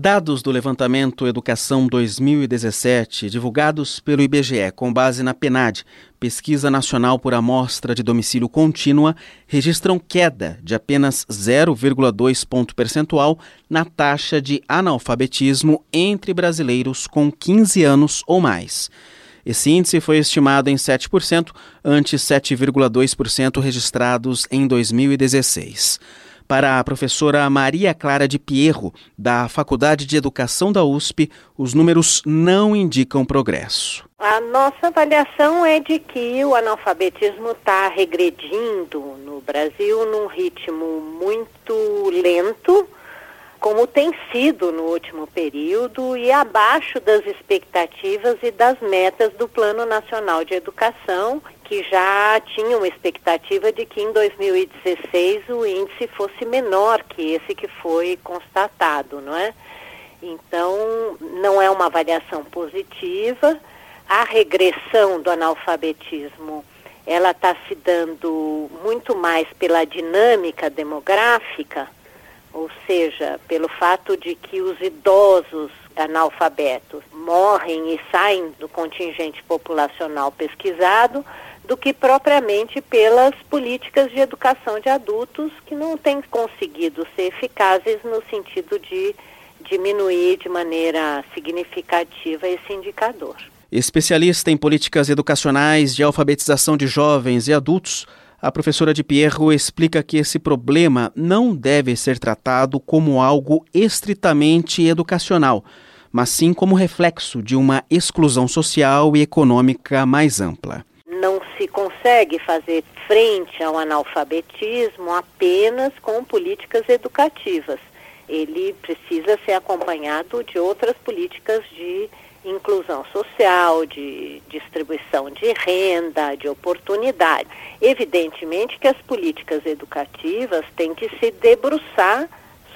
Dados do levantamento Educação 2017, divulgados pelo IBGE com base na PNAD, Pesquisa Nacional por Amostra de Domicílio Contínua, registram queda de apenas 0,2 ponto percentual na taxa de analfabetismo entre brasileiros com 15 anos ou mais. Esse índice foi estimado em 7%, ante 7,2% registrados em 2016. Para a professora Maria Clara de Pierro, da Faculdade de Educação da USP, os números não indicam progresso. A nossa avaliação é de que o analfabetismo está regredindo no Brasil num ritmo muito lento, como tem sido no último período, e abaixo das expectativas e das metas do Plano Nacional de Educação, que já tinha uma expectativa de que em 2016 o índice fosse menor que esse que foi constatado, não é? Então, não é uma avaliação positiva. A regressão do analfabetismo, ela está se dando muito mais pela dinâmica demográfica, ou seja, pelo fato de que os idosos analfabetos morrem e saem do contingente populacional pesquisado, do que propriamente pelas políticas de educação de adultos que não têm conseguido ser eficazes no sentido de diminuir de maneira significativa esse indicador. Especialista em políticas educacionais de alfabetização de jovens e adultos, a professora de Pierro explica que esse problema não deve ser tratado como algo estritamente educacional, mas sim como reflexo de uma exclusão social e econômica mais ampla se consegue fazer frente ao analfabetismo apenas com políticas educativas. Ele precisa ser acompanhado de outras políticas de inclusão social, de distribuição de renda, de oportunidade. Evidentemente que as políticas educativas têm que se debruçar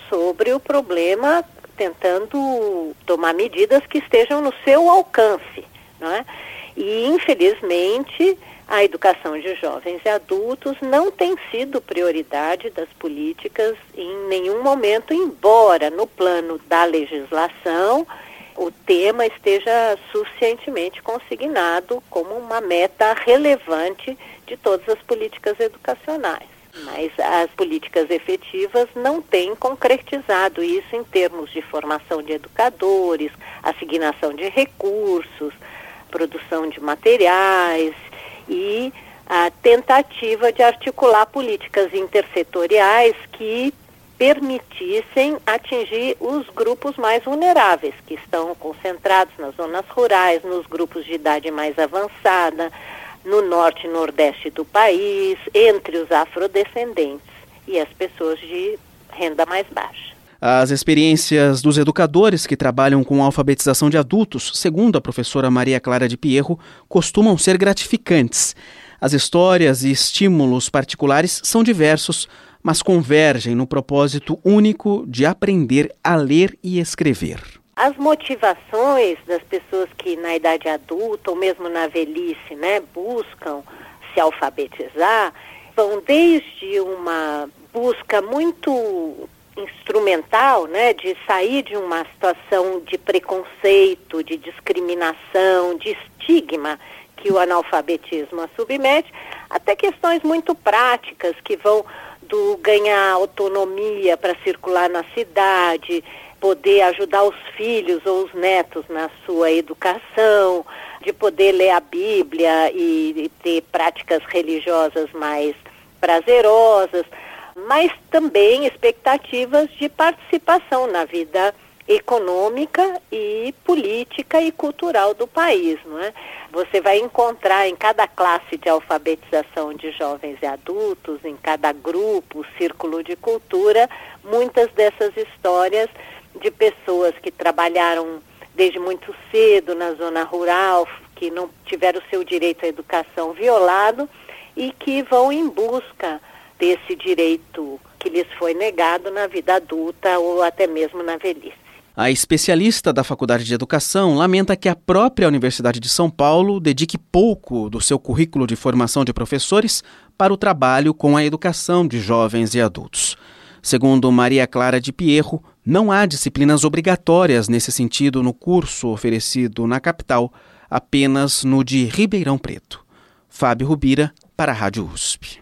sobre o problema, tentando tomar medidas que estejam no seu alcance. Não é? E, infelizmente, a educação de jovens e adultos não tem sido prioridade das políticas em nenhum momento, embora no plano da legislação o tema esteja suficientemente consignado como uma meta relevante de todas as políticas educacionais. Mas as políticas efetivas não têm concretizado isso em termos de formação de educadores, assignação de recursos, produção de materiais e a tentativa de articular políticas intersetoriais que permitissem atingir os grupos mais vulneráveis, que estão concentrados nas zonas rurais, nos grupos de idade mais avançada, no norte e nordeste do país, entre os afrodescendentes e as pessoas de renda mais baixa. As experiências dos educadores que trabalham com alfabetização de adultos, segundo a professora Maria Clara de Pierro, costumam ser gratificantes. As histórias e estímulos particulares são diversos, mas convergem no propósito único de aprender a ler e escrever. As motivações das pessoas que na idade adulta ou mesmo na velhice, né, buscam se alfabetizar, vão desde uma busca muito instrumental, né, de sair de uma situação de preconceito, de discriminação, de estigma que o analfabetismo a submete, até questões muito práticas que vão ganhar autonomia para circular na cidade, poder ajudar os filhos ou os netos na sua educação, de poder ler a Bíblia e, e ter práticas religiosas mais prazerosas mas também expectativas de participação na vida econômica e política e cultural do país, não é? Você vai encontrar em cada classe de alfabetização de jovens e adultos, em cada grupo, círculo de cultura, muitas dessas histórias de pessoas que trabalharam desde muito cedo na zona rural, que não tiveram seu direito à educação violado e que vão em busca desse direito que lhes foi negado na vida adulta ou até mesmo na velhice. A especialista da Faculdade de Educação lamenta que a própria Universidade de São Paulo dedique pouco do seu currículo de formação de professores para o trabalho com a educação de jovens e adultos. Segundo Maria Clara de Pierro, Não há disciplinas obrigatórias nesse sentido no curso oferecido na capital, apenas no de Ribeirão Preto. Fábio Rubira, para a Rádio USP.